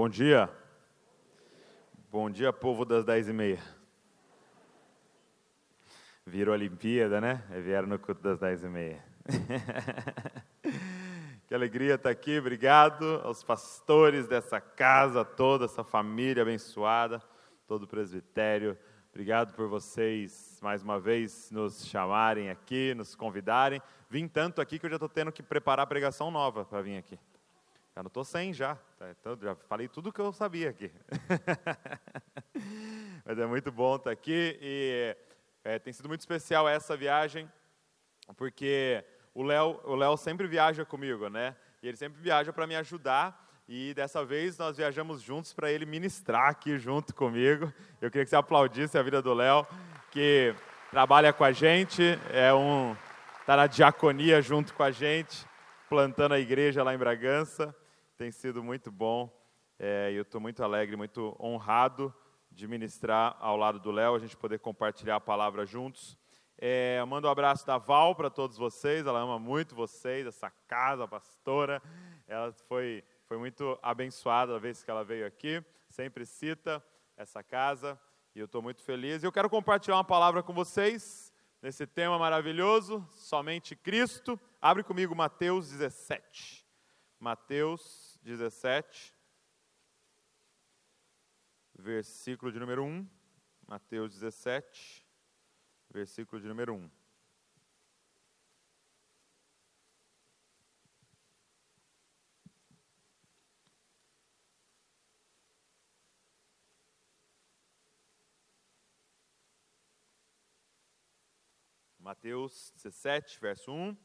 Bom dia. Bom dia, povo das dez e meia. Virou Olimpíada, né? Vieram no culto das dez e meia. que alegria estar aqui. Obrigado aos pastores dessa casa toda, essa família abençoada, todo o presbitério. Obrigado por vocês, mais uma vez, nos chamarem aqui, nos convidarem. Vim tanto aqui que eu já estou tendo que preparar a pregação nova para vir aqui. Já não estou sem já. Tá? Então, já falei tudo que eu sabia aqui. Mas é muito bom estar aqui e é, tem sido muito especial essa viagem, porque o Léo o Léo sempre viaja comigo, né? E ele sempre viaja para me ajudar. E dessa vez nós viajamos juntos para ele ministrar aqui junto comigo. Eu queria que você aplaudisse a vida do Léo, que trabalha com a gente, é um está na diaconia junto com a gente, plantando a igreja lá em Bragança. Tem sido muito bom é, eu estou muito alegre, muito honrado de ministrar ao lado do Léo, a gente poder compartilhar a palavra juntos. É, mando um abraço da Val para todos vocês, ela ama muito vocês, essa casa, a pastora. Ela foi, foi muito abençoada a vez que ela veio aqui, sempre cita essa casa e eu estou muito feliz. E eu quero compartilhar uma palavra com vocês nesse tema maravilhoso, somente Cristo. Abre comigo Mateus 17. Mateus 17, versículo de número 1. Mateus 17, versículo de número 1. Mateus 17, verso 1.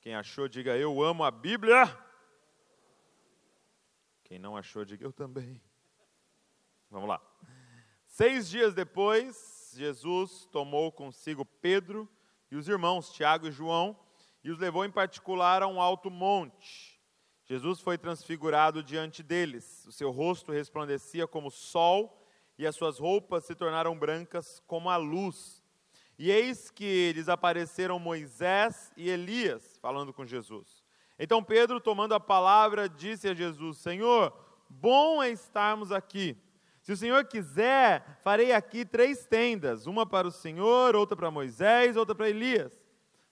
Quem achou, diga eu amo a Bíblia. Quem não achou, diga eu também. Vamos lá. Seis dias depois, Jesus tomou consigo Pedro e os irmãos Tiago e João e os levou em particular a um alto monte. Jesus foi transfigurado diante deles. O seu rosto resplandecia como sol e as suas roupas se tornaram brancas como a luz. E eis que lhes apareceram Moisés e Elias falando com Jesus. Então Pedro, tomando a palavra, disse a Jesus: Senhor, bom é estarmos aqui. Se o Senhor quiser, farei aqui três tendas: uma para o Senhor, outra para Moisés, outra para Elias.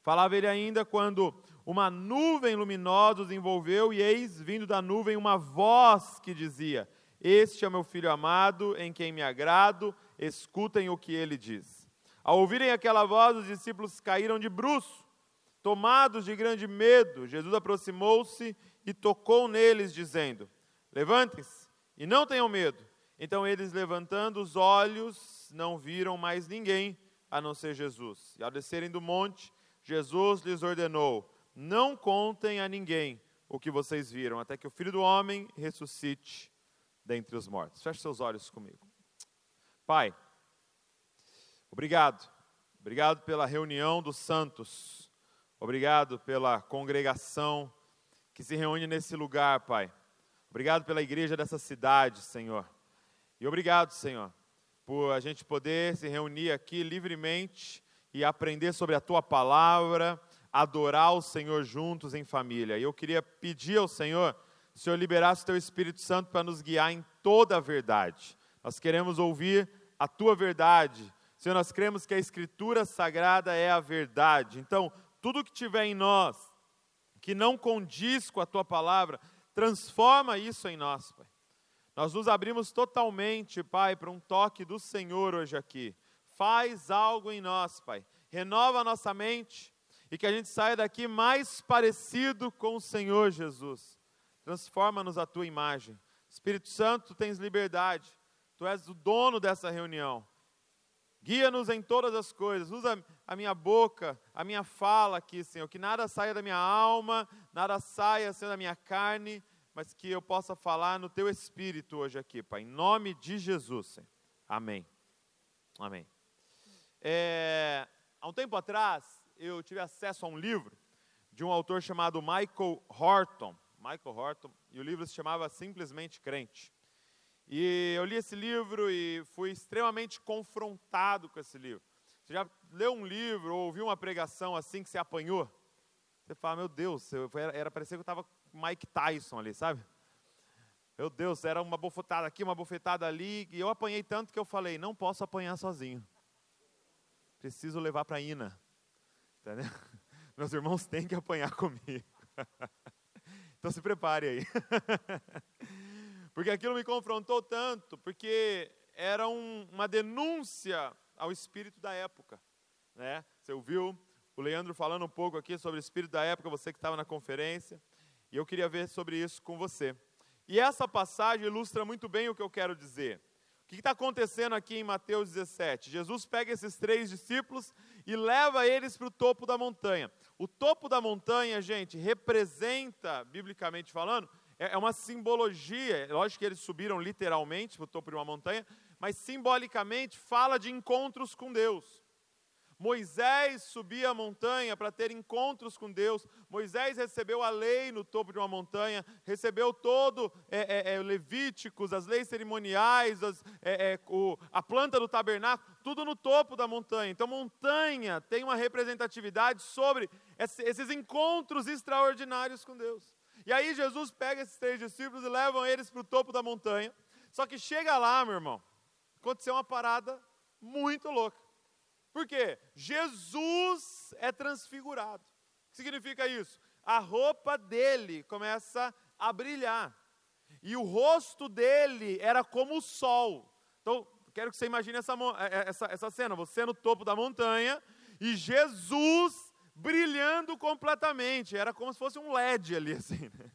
Falava ele ainda quando uma nuvem luminosa os envolveu, e eis vindo da nuvem uma voz que dizia: Este é meu filho amado, em quem me agrado, escutem o que ele diz. Ao ouvirem aquela voz, os discípulos caíram de bruços Tomados de grande medo, Jesus aproximou-se e tocou neles, dizendo: Levantem-se e não tenham medo. Então eles, levantando os olhos, não viram mais ninguém a não ser Jesus. E ao descerem do monte, Jesus lhes ordenou: Não contem a ninguém o que vocês viram, até que o filho do homem ressuscite dentre os mortos. Feche seus olhos comigo. Pai, obrigado. Obrigado pela reunião dos santos Obrigado pela congregação que se reúne nesse lugar, Pai. Obrigado pela igreja dessa cidade, Senhor. E obrigado, Senhor, por a gente poder se reunir aqui livremente e aprender sobre a tua palavra, adorar o Senhor juntos em família. E eu queria pedir ao Senhor, o Senhor liberasse o teu Espírito Santo para nos guiar em toda a verdade. Nós queremos ouvir a tua verdade. Senhor, nós cremos que a Escritura Sagrada é a verdade. Então, tudo que tiver em nós que não condiz com a tua palavra, transforma isso em nós, Pai. Nós nos abrimos totalmente, Pai, para um toque do Senhor hoje aqui. Faz algo em nós, Pai. Renova a nossa mente e que a gente saia daqui mais parecido com o Senhor Jesus. Transforma-nos a tua imagem. Espírito Santo, tu tens liberdade. Tu és o dono dessa reunião. Guia-nos em todas as coisas. Usa a minha boca, a minha fala aqui, Senhor. Que nada saia da minha alma, nada saia, Senhor, da minha carne, mas que eu possa falar no Teu Espírito hoje aqui, Pai. Em nome de Jesus, Senhor. Amém. Amém. É, há um tempo atrás, eu tive acesso a um livro de um autor chamado Michael Horton. Michael Horton, e o livro se chamava Simplesmente Crente. E eu li esse livro e fui extremamente confrontado com esse livro. Você já leu um livro ou ouviu uma pregação assim que você apanhou? Você fala, meu Deus, era, era parecia que eu estava Mike Tyson ali, sabe? Meu Deus, era uma bofetada aqui, uma bofetada ali, e eu apanhei tanto que eu falei: não posso apanhar sozinho. Preciso levar para a Ina. Entendeu? Meus irmãos têm que apanhar comigo. Então se prepare aí. Porque aquilo me confrontou tanto, porque era um, uma denúncia ao espírito da época. Né? Você ouviu o Leandro falando um pouco aqui sobre o espírito da época, você que estava na conferência, e eu queria ver sobre isso com você. E essa passagem ilustra muito bem o que eu quero dizer. O que está acontecendo aqui em Mateus 17? Jesus pega esses três discípulos e leva eles para o topo da montanha. O topo da montanha, gente, representa, biblicamente falando, é, é uma simbologia. É lógico que eles subiram literalmente para o topo de uma montanha, mas simbolicamente fala de encontros com Deus. Moisés subia a montanha para ter encontros com Deus. Moisés recebeu a lei no topo de uma montanha, recebeu todo é, é, é, Levíticos, as leis cerimoniais, as, é, é, o, a planta do tabernáculo, tudo no topo da montanha. Então, montanha tem uma representatividade sobre esses encontros extraordinários com Deus. E aí Jesus pega esses três discípulos e leva eles para o topo da montanha. Só que chega lá, meu irmão, aconteceu uma parada muito louca. Por quê? Jesus é transfigurado. O que significa isso? A roupa dele começa a brilhar. E o rosto dele era como o sol. Então, quero que você imagine essa, é, é, essa, essa cena: você no topo da montanha e Jesus brilhando completamente. Era como se fosse um LED ali, assim. Né?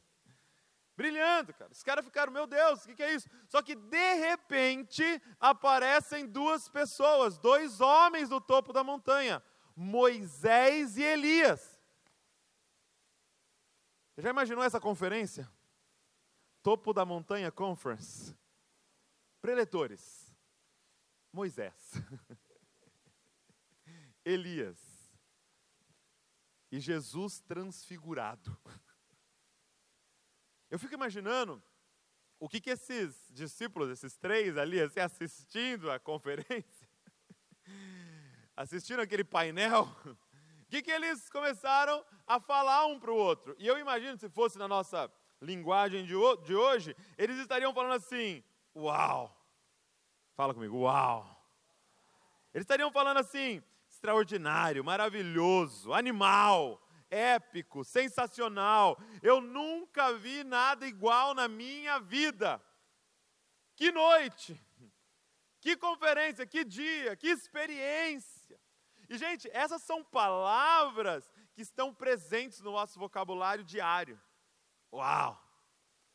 brilhando, cara. Os caras ficaram, meu Deus, o que, que, é isso? Só que de repente aparecem duas pessoas, dois homens no topo da montanha, Moisés e Elias. Você já imaginou essa conferência? Topo da Montanha Conference. Preletores. Moisés. Elias. E Jesus transfigurado. Eu fico imaginando o que, que esses discípulos, esses três ali, assim, assistindo a conferência, assistindo aquele painel, o que, que eles começaram a falar um para o outro. E eu imagino, se fosse na nossa linguagem de, de hoje, eles estariam falando assim: Uau! Fala comigo, uau! Eles estariam falando assim: extraordinário, maravilhoso, animal, épico, sensacional. Eu nunca vi nada igual na minha vida. Que noite, que conferência, que dia, que experiência. E, gente, essas são palavras que estão presentes no nosso vocabulário diário. Uau!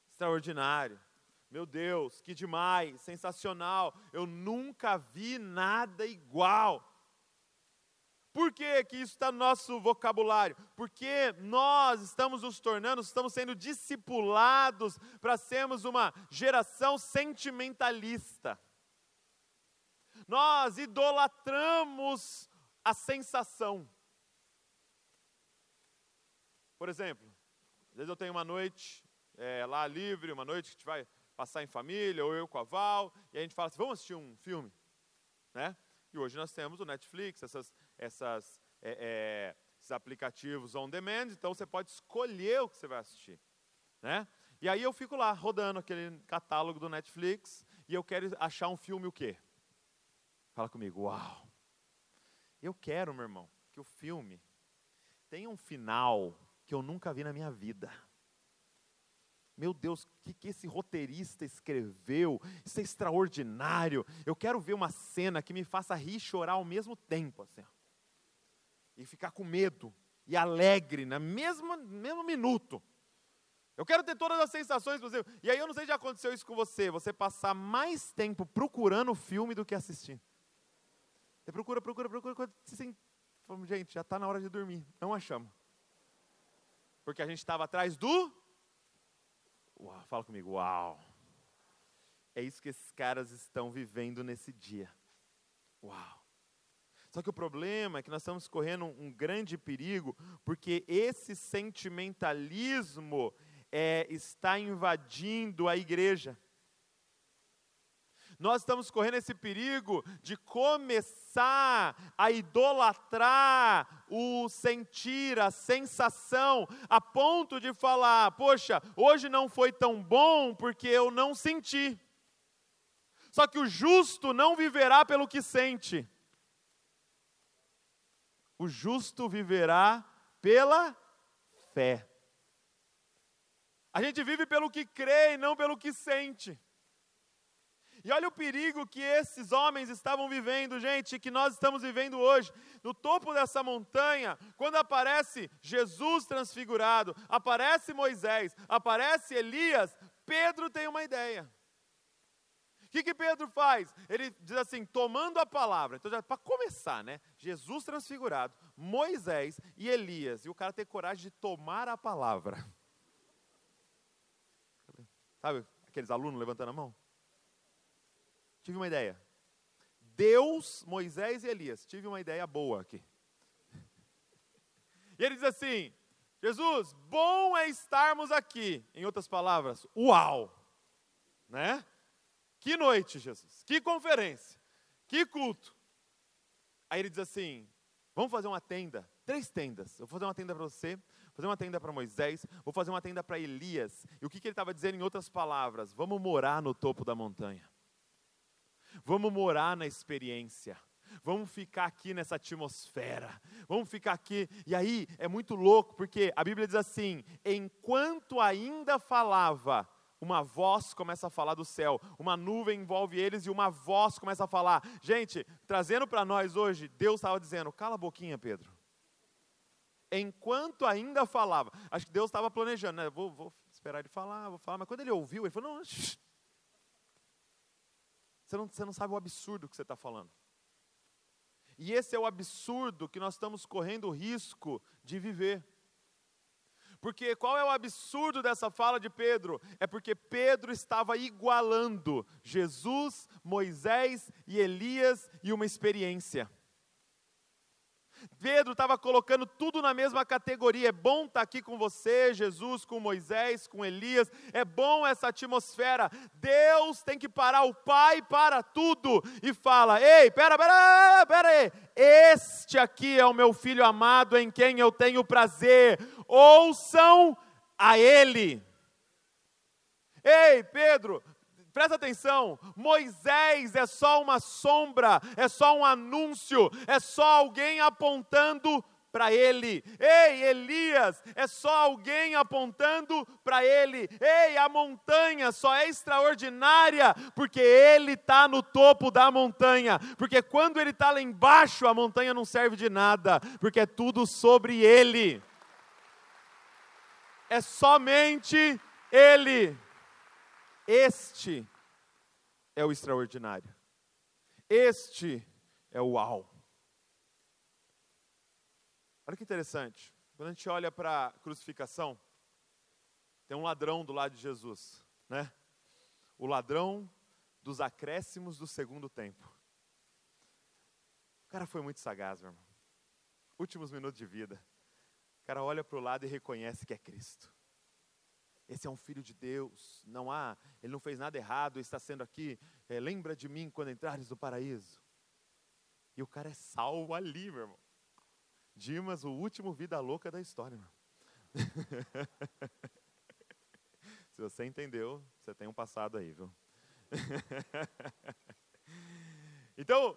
Extraordinário. Meu Deus, que demais, sensacional. Eu nunca vi nada igual. Por que, que isso está no nosso vocabulário? Porque nós estamos nos tornando, estamos sendo discipulados para sermos uma geração sentimentalista. Nós idolatramos a sensação. Por exemplo, às vezes eu tenho uma noite é, lá livre, uma noite que a gente vai passar em família, ou eu com a Val, e a gente fala assim, vamos assistir um filme, né? E hoje nós temos o Netflix, essas, essas, é, é, esses aplicativos on demand, então você pode escolher o que você vai assistir. Né? E aí eu fico lá rodando aquele catálogo do Netflix e eu quero achar um filme o quê? Fala comigo, uau! Eu quero, meu irmão, que o filme tenha um final que eu nunca vi na minha vida. Meu Deus, o que, que esse roteirista escreveu? Isso é extraordinário. Eu quero ver uma cena que me faça rir e chorar ao mesmo tempo. Assim, e ficar com medo e alegre no mesmo, mesmo minuto. Eu quero ter todas as sensações possíveis. E aí eu não sei se já aconteceu isso com você, você passar mais tempo procurando o filme do que assistindo. Você procura, procura, procura, quando você gente, já está na hora de dormir. Não achamos. Porque a gente estava atrás do Uau, fala comigo, uau. É isso que esses caras estão vivendo nesse dia. Uau. Só que o problema é que nós estamos correndo um grande perigo, porque esse sentimentalismo é, está invadindo a igreja. nós estamos correndo esse perigo de começar a idolatrar o sentir, a sensação, a ponto de falar: poxa, hoje não foi tão bom porque eu não senti. Só que o justo não viverá pelo que sente. O justo viverá pela fé. A gente vive pelo que crê e não pelo que sente. E olha o perigo que esses homens estavam vivendo, gente, que nós estamos vivendo hoje. No topo dessa montanha, quando aparece Jesus transfigurado, aparece Moisés, aparece Elias, Pedro tem uma ideia. O que, que Pedro faz? Ele diz assim, tomando a palavra. Então, para começar, né? Jesus transfigurado, Moisés e Elias. E o cara tem coragem de tomar a palavra. Sabe aqueles alunos levantando a mão? Tive uma ideia. Deus, Moisés e Elias. Tive uma ideia boa aqui. E ele diz assim: Jesus, bom é estarmos aqui. Em outras palavras, uau! Né? Que noite, Jesus. Que conferência. Que culto. Aí ele diz assim: Vamos fazer uma tenda, três tendas. Eu vou fazer uma tenda para você, fazer uma tenda para Moisés, vou fazer uma tenda para Elias. E o que, que ele estava dizendo em outras palavras? Vamos morar no topo da montanha. Vamos morar na experiência. Vamos ficar aqui nessa atmosfera. Vamos ficar aqui. E aí é muito louco, porque a Bíblia diz assim: enquanto ainda falava, uma voz começa a falar do céu, uma nuvem envolve eles e uma voz começa a falar. Gente, trazendo para nós hoje, Deus estava dizendo: cala a boquinha, Pedro. Enquanto ainda falava, acho que Deus estava planejando, né? Vou, vou, esperar ele falar, vou falar, mas quando ele ouviu, ele falou: não, shh. você não, você não sabe o absurdo que você está falando. E esse é o absurdo que nós estamos correndo o risco de viver. Porque qual é o absurdo dessa fala de Pedro? É porque Pedro estava igualando Jesus, Moisés e Elias e uma experiência. Pedro estava colocando tudo na mesma categoria. É bom estar tá aqui com você, Jesus, com Moisés, com Elias. É bom essa atmosfera. Deus tem que parar o Pai para tudo e fala: Ei, pera, pera, pera aí. Este aqui é o meu filho amado em quem eu tenho prazer. Ouçam a Ele. Ei, Pedro, Presta atenção, Moisés é só uma sombra, é só um anúncio, é só alguém apontando para ele. Ei, Elias, é só alguém apontando para ele. Ei, a montanha só é extraordinária porque ele está no topo da montanha. Porque quando ele está lá embaixo, a montanha não serve de nada, porque é tudo sobre ele. É somente ele. Este é o extraordinário. Este é o uau. Olha que interessante. Quando a gente olha para a crucificação, tem um ladrão do lado de Jesus, né? O ladrão dos acréscimos do segundo tempo. O cara foi muito sagaz, meu irmão. Últimos minutos de vida. O cara olha para o lado e reconhece que é Cristo. Esse é um filho de Deus, não há, ele não fez nada errado, está sendo aqui, é, lembra de mim quando entrares no paraíso. E o cara é salvo ali, meu irmão. Dimas, o último vida louca da história, meu Se você entendeu, você tem um passado aí, viu? então,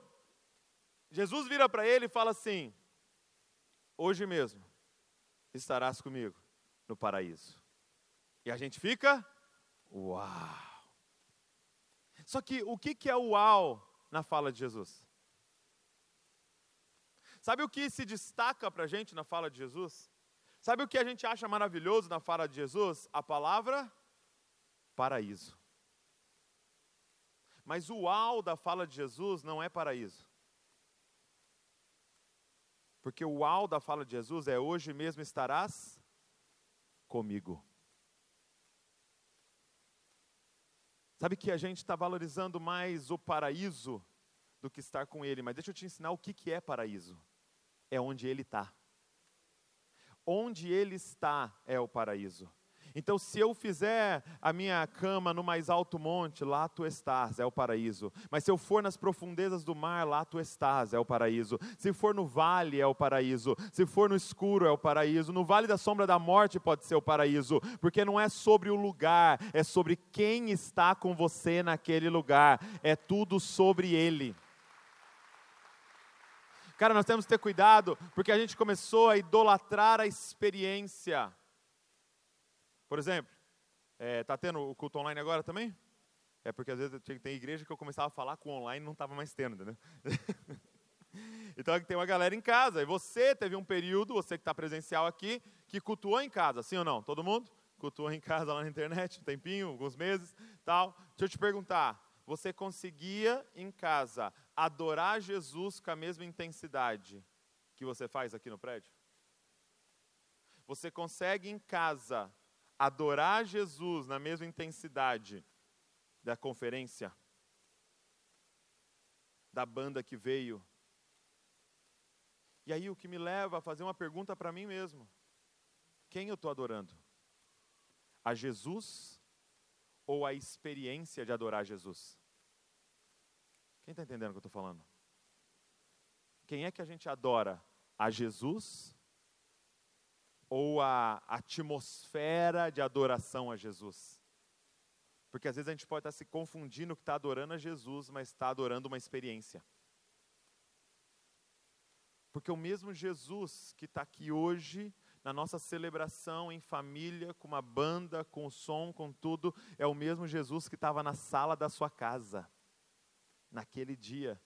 Jesus vira para ele e fala assim: Hoje mesmo estarás comigo no paraíso. E a gente fica, uau! Só que o que é uau na fala de Jesus? Sabe o que se destaca para a gente na fala de Jesus? Sabe o que a gente acha maravilhoso na fala de Jesus? A palavra paraíso. Mas o uau da fala de Jesus não é paraíso. Porque o uau da fala de Jesus é hoje mesmo estarás comigo. Sabe que a gente está valorizando mais o paraíso do que estar com Ele, mas deixa eu te ensinar o que, que é paraíso. É onde Ele está. Onde Ele está é o paraíso. Então, se eu fizer a minha cama no mais alto monte, lá tu estás, é o paraíso. Mas se eu for nas profundezas do mar, lá tu estás, é o paraíso. Se for no vale, é o paraíso. Se for no escuro, é o paraíso. No vale da sombra da morte pode ser o paraíso, porque não é sobre o lugar, é sobre quem está com você naquele lugar. É tudo sobre ele. Cara, nós temos que ter cuidado, porque a gente começou a idolatrar a experiência. Por exemplo, é, tá tendo o culto online agora também? É porque às vezes tem igreja que eu começava a falar com online e não estava mais tendo, entendeu? então tem uma galera em casa. E você teve um período, você que está presencial aqui, que cultuou em casa, sim ou não? Todo mundo? Cultuou em casa lá na internet, um tempinho, alguns meses, tal. Deixa eu te perguntar, você conseguia em casa adorar Jesus com a mesma intensidade que você faz aqui no prédio? Você consegue em casa adorar Jesus na mesma intensidade da conferência, da banda que veio. E aí o que me leva a fazer uma pergunta para mim mesmo: quem eu estou adorando? A Jesus ou a experiência de adorar Jesus? Quem está entendendo o que eu estou falando? Quem é que a gente adora? A Jesus ou a atmosfera de adoração a Jesus. Porque às vezes a gente pode estar se confundindo que está adorando a Jesus, mas está adorando uma experiência. Porque o mesmo Jesus que está aqui hoje, na nossa celebração em família, com uma banda, com som, com tudo, é o mesmo Jesus que estava na sala da sua casa, naquele dia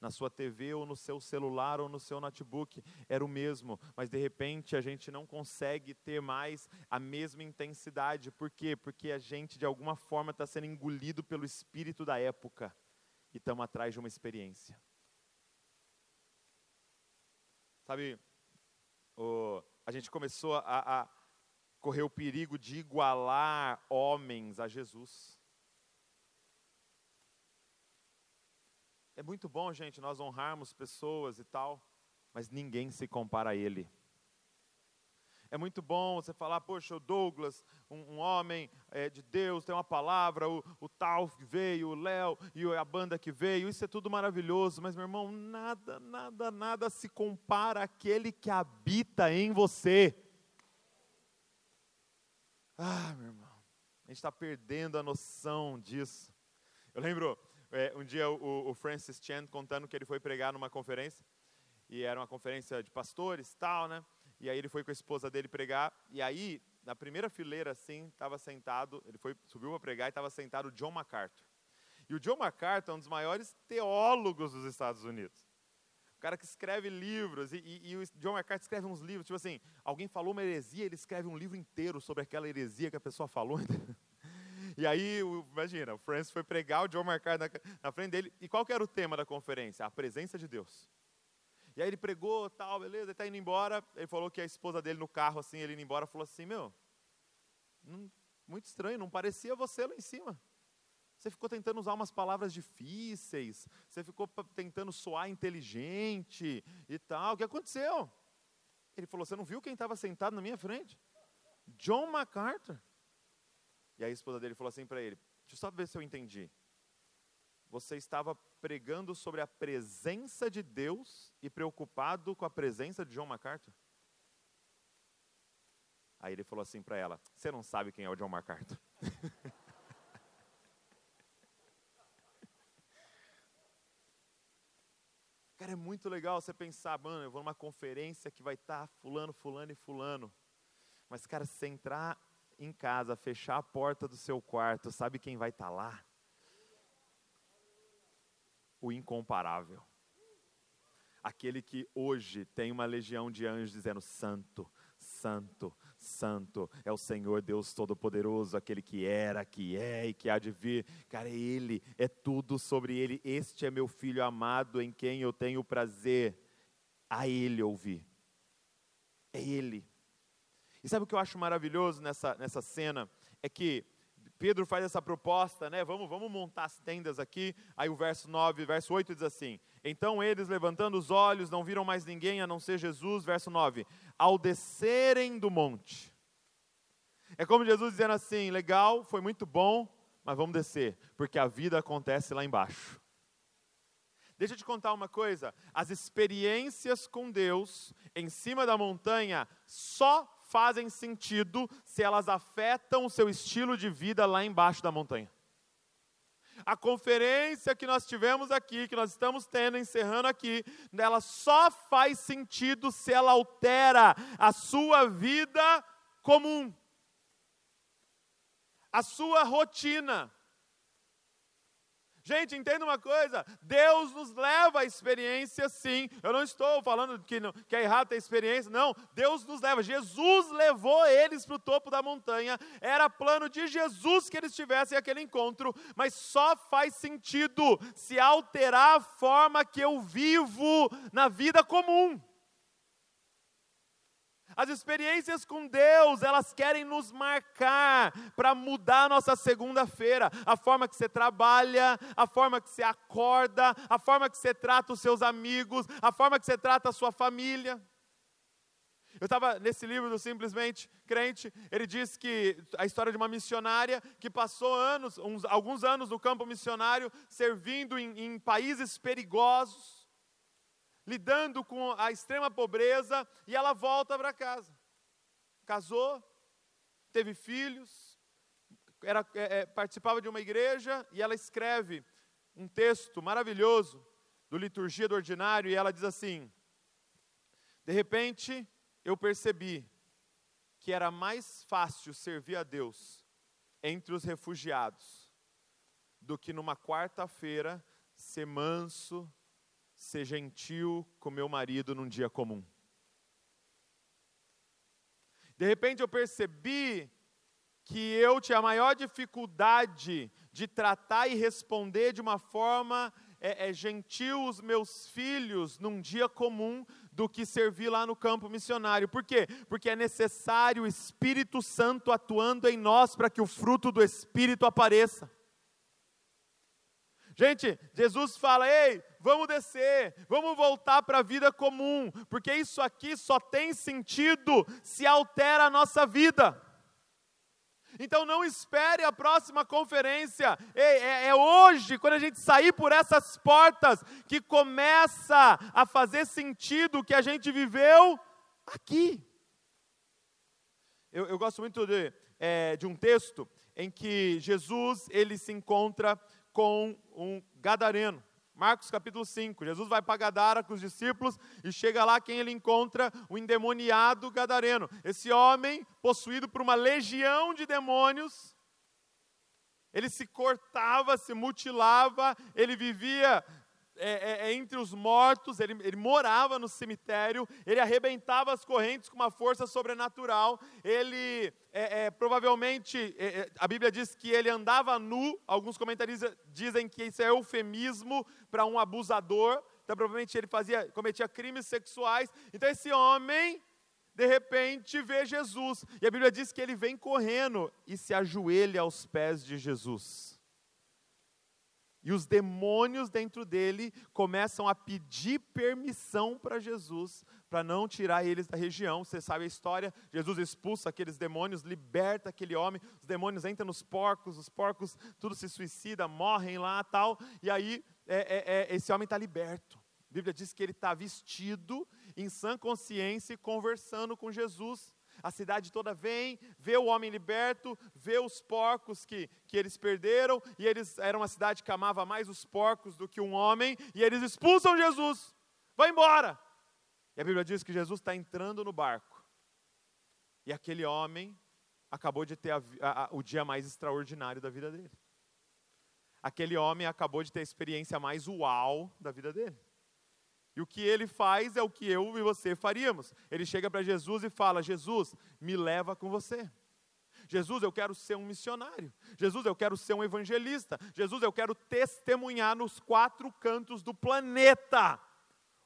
na sua TV ou no seu celular ou no seu notebook, era o mesmo, mas de repente a gente não consegue ter mais a mesma intensidade. Por quê? Porque a gente de alguma forma está sendo engolido pelo espírito da época e estamos atrás de uma experiência. Sabe, a gente começou a, a correr o perigo de igualar homens a Jesus. É muito bom, gente, nós honrarmos pessoas e tal, mas ninguém se compara a ele. É muito bom você falar, poxa, o Douglas, um, um homem é, de Deus, tem uma palavra, o, o tal que veio, o Léo e a banda que veio, isso é tudo maravilhoso, mas meu irmão, nada, nada, nada se compara àquele que habita em você. Ah, meu irmão, a gente está perdendo a noção disso. Eu lembro, é, um dia o, o, Francis Chan contando que ele foi pregar numa conferência, e era uma conferência de pastores tal, né? E aí ele foi com a esposa dele pregar, e aí, na primeira fileira, assim, estava sentado, ele foi, subiu para pregar e estava sentado o John MacArthur. E o John MacArthur é um dos maiores teólogos dos Estados Unidos. O cara que escreve livros, e, e, e, o John MacArthur escreve uns livros, tipo assim, alguém falou uma heresia, ele escreve um livro inteiro sobre aquela heresia que a pessoa falou. E aí, imagina, o Francis foi pregar, o John MacArthur na, na frente dele. E qual que era o tema da conferência? A presença de Deus. E aí ele pregou, tal, beleza, ele está indo embora. Ele falou que a esposa dele no carro, assim, ele indo embora, falou assim, meu, não, muito estranho, não parecia você lá em cima. Você ficou tentando usar umas palavras difíceis, você ficou tentando soar inteligente e tal. O que aconteceu? Ele falou: Você não viu quem estava sentado na minha frente? John MacArthur. E a esposa dele falou assim para ele: Deixa eu só ver se eu entendi. Você estava pregando sobre a presença de Deus e preocupado com a presença de John MacArthur? Aí ele falou assim para ela: Você não sabe quem é o John MacArthur? Cara, é muito legal você pensar, mano, eu vou numa conferência que vai estar tá fulano, fulano e fulano. Mas, cara, se entrar em casa, fechar a porta do seu quarto, sabe quem vai estar tá lá? O incomparável. Aquele que hoje tem uma legião de anjos dizendo: Santo, Santo, Santo é o Senhor Deus Todo-Poderoso, aquele que era, que é e que há de vir. Cara, é Ele, é tudo sobre Ele. Este é meu filho amado em quem eu tenho prazer. A Ele ouvir. É Ele. E sabe o que eu acho maravilhoso nessa, nessa cena? É que Pedro faz essa proposta, né? Vamos, vamos montar as tendas aqui. Aí o verso 9, verso 8 diz assim: Então eles, levantando os olhos, não viram mais ninguém a não ser Jesus. Verso 9: Ao descerem do monte, É como Jesus dizendo assim: legal, foi muito bom, mas vamos descer, porque a vida acontece lá embaixo. Deixa eu te contar uma coisa: as experiências com Deus em cima da montanha só fazem sentido se elas afetam o seu estilo de vida lá embaixo da montanha. A conferência que nós tivemos aqui, que nós estamos tendo, encerrando aqui, ela só faz sentido se ela altera a sua vida comum, a sua rotina. Gente, entenda uma coisa: Deus nos leva à experiência, sim. Eu não estou falando que, que é errado ter experiência, não. Deus nos leva. Jesus levou eles para o topo da montanha. Era plano de Jesus que eles tivessem aquele encontro, mas só faz sentido se alterar a forma que eu vivo na vida comum. As experiências com Deus, elas querem nos marcar para mudar a nossa segunda-feira. A forma que você trabalha, a forma que você acorda, a forma que você trata os seus amigos, a forma que você trata a sua família. Eu estava nesse livro do Simplesmente Crente, ele diz que a história de uma missionária que passou anos, uns, alguns anos no campo missionário, servindo em, em países perigosos lidando com a extrema pobreza, e ela volta para casa. Casou, teve filhos, era, é, é, participava de uma igreja, e ela escreve um texto maravilhoso do Liturgia do Ordinário, e ela diz assim: De repente, eu percebi que era mais fácil servir a Deus entre os refugiados do que numa quarta-feira ser manso, ser gentil com meu marido num dia comum. De repente eu percebi que eu tinha a maior dificuldade de tratar e responder de uma forma é, é, gentil os meus filhos num dia comum do que servir lá no campo missionário. Por quê? Porque é necessário o Espírito Santo atuando em nós para que o fruto do Espírito apareça. Gente, Jesus fala: ei, vamos descer, vamos voltar para a vida comum, porque isso aqui só tem sentido se altera a nossa vida. Então não espere a próxima conferência. Ei, é, é, hoje, quando a gente sair por essas portas, que começa a fazer sentido o que a gente viveu aqui. Eu, eu gosto muito de, é, de um texto em que Jesus ele se encontra com um gadareno. Marcos capítulo 5. Jesus vai para Gadara com os discípulos e chega lá quem ele encontra? O endemoniado gadareno. Esse homem, possuído por uma legião de demônios, ele se cortava, se mutilava, ele vivia é, é, é, entre os mortos, ele, ele, morava no cemitério, ele arrebentava as correntes com uma força sobrenatural, ele é, é provavelmente, é, a Bíblia diz que ele andava nu, alguns comentaristas dizem que isso é eufemismo para um abusador, então provavelmente ele fazia, cometia crimes sexuais, então esse homem, de repente, vê Jesus, e a Bíblia diz que ele vem correndo e se ajoelha aos pés de Jesus. E os demônios dentro dele começam a pedir permissão para Jesus, para não tirar eles da região. Você sabe a história? Jesus expulsa aqueles demônios, liberta aquele homem, os demônios entram nos porcos, os porcos tudo se suicida, morrem lá tal. E aí é, é, é, esse homem está liberto. A Bíblia diz que ele está vestido em sã consciência conversando com Jesus a cidade toda vem, vê o homem liberto, vê os porcos que, que eles perderam, e eles era uma cidade que amava mais os porcos do que um homem, e eles expulsam Jesus, vai embora. E a Bíblia diz que Jesus está entrando no barco, e aquele homem acabou de ter a, a, a, o dia mais extraordinário da vida dele. Aquele homem acabou de ter a experiência mais uau da vida dele. E o que ele faz é o que eu e você faríamos. Ele chega para Jesus e fala: Jesus, me leva com você. Jesus, eu quero ser um missionário. Jesus, eu quero ser um evangelista. Jesus, eu quero testemunhar nos quatro cantos do planeta.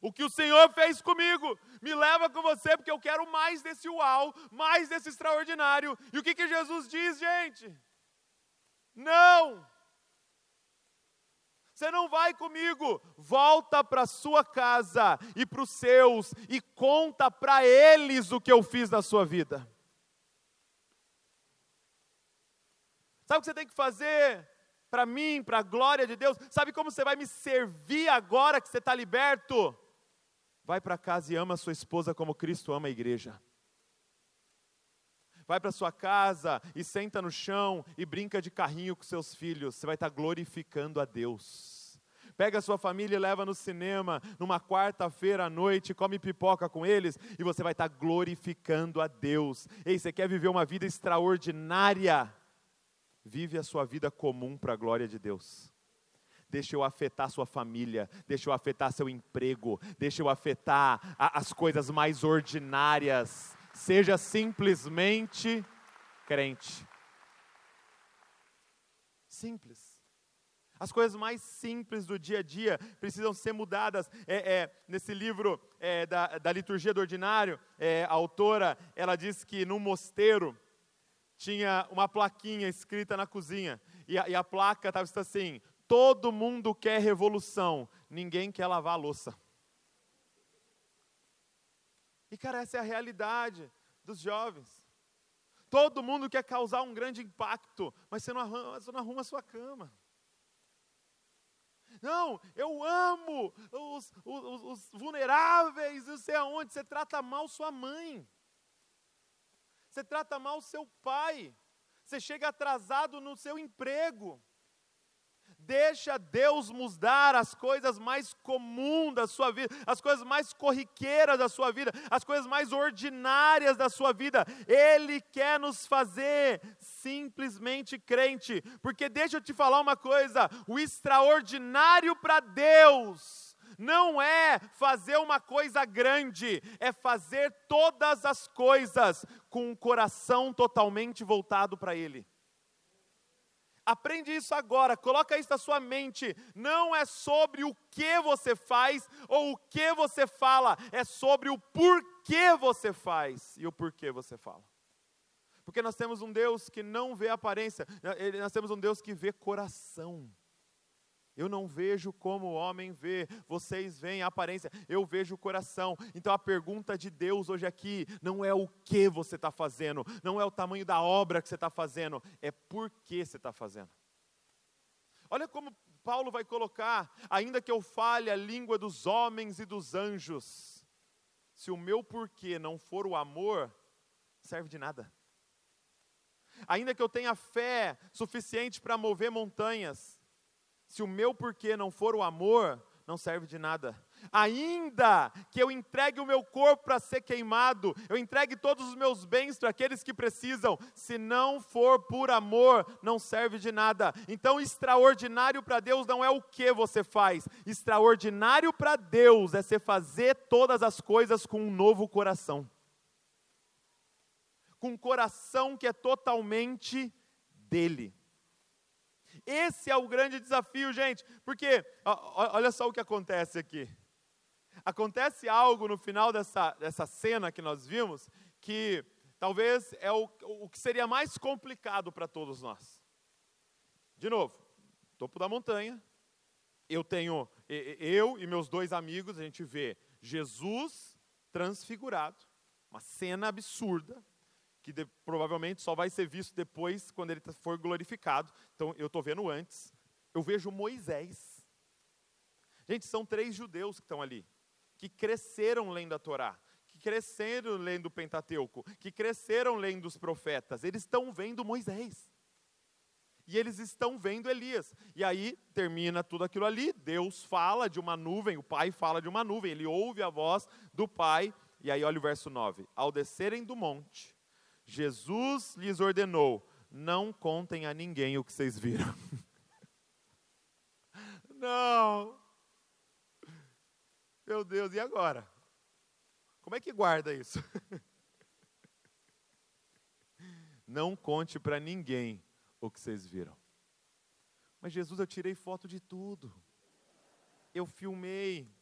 O que o Senhor fez comigo, me leva com você, porque eu quero mais desse uau, mais desse extraordinário. E o que, que Jesus diz, gente? Não! Você não vai comigo, volta para sua casa e para os seus e conta para eles o que eu fiz na sua vida. Sabe o que você tem que fazer para mim, para a glória de Deus? Sabe como você vai me servir agora que você está liberto? Vai para casa e ama sua esposa como Cristo ama a igreja. Vai para sua casa e senta no chão e brinca de carrinho com seus filhos. Você vai estar tá glorificando a Deus. Pega a sua família e leva no cinema numa quarta-feira à noite, come pipoca com eles e você vai estar glorificando a Deus. Ei, você quer viver uma vida extraordinária? Vive a sua vida comum para a glória de Deus. Deixa eu afetar sua família, deixa eu afetar seu emprego, deixa eu afetar a, as coisas mais ordinárias. Seja simplesmente crente. Simples. As coisas mais simples do dia a dia precisam ser mudadas. É, é, nesse livro é, da, da, liturgia do ordinário, é, a autora ela diz que num mosteiro tinha uma plaquinha escrita na cozinha e a, e a placa estava assim: todo mundo quer revolução, ninguém quer lavar a louça. E cara, essa é a realidade dos jovens. Todo mundo quer causar um grande impacto, mas você não arruma, você não arruma a sua cama. Não, eu amo os, os, os vulneráveis, não sei aonde. Você trata mal sua mãe. Você trata mal seu pai. Você chega atrasado no seu emprego. Deixa Deus mudar as coisas mais comuns da sua vida, as coisas mais corriqueiras da sua vida, as coisas mais ordinárias da sua vida. Ele quer nos fazer simplesmente crente, porque deixa eu te falar uma coisa: o extraordinário para Deus não é fazer uma coisa grande, é fazer todas as coisas com o coração totalmente voltado para Ele. Aprende isso agora, coloca isso na sua mente. Não é sobre o que você faz ou o que você fala, é sobre o porquê você faz e o porquê você fala. Porque nós temos um Deus que não vê aparência, nós temos um Deus que vê coração. Eu não vejo como o homem vê, vocês veem a aparência, eu vejo o coração. Então a pergunta de Deus hoje aqui não é o que você está fazendo, não é o tamanho da obra que você está fazendo, é por que você está fazendo. Olha como Paulo vai colocar: ainda que eu fale a língua dos homens e dos anjos, se o meu porquê não for o amor, serve de nada. Ainda que eu tenha fé suficiente para mover montanhas, se o meu porquê não for o amor, não serve de nada. Ainda que eu entregue o meu corpo para ser queimado, eu entregue todos os meus bens para aqueles que precisam, se não for por amor, não serve de nada. Então, extraordinário para Deus não é o que você faz, extraordinário para Deus é você fazer todas as coisas com um novo coração. Com um coração que é totalmente dele. Esse é o grande desafio, gente, porque olha só o que acontece aqui. Acontece algo no final dessa, dessa cena que nós vimos, que talvez é o, o que seria mais complicado para todos nós. De novo, topo da montanha, eu tenho, eu e meus dois amigos, a gente vê Jesus transfigurado, uma cena absurda, que de, provavelmente só vai ser visto depois, quando ele for glorificado. Então, eu estou vendo antes. Eu vejo Moisés. Gente, são três judeus que estão ali, que cresceram lendo a Torá, que cresceram lendo o Pentateuco, que cresceram lendo os profetas. Eles estão vendo Moisés. E eles estão vendo Elias. E aí termina tudo aquilo ali. Deus fala de uma nuvem, o pai fala de uma nuvem, ele ouve a voz do pai. E aí olha o verso 9: Ao descerem do monte, Jesus lhes ordenou: não contem a ninguém o que vocês viram. não. Meu Deus, e agora? Como é que guarda isso? não conte para ninguém o que vocês viram. Mas Jesus, eu tirei foto de tudo. Eu filmei,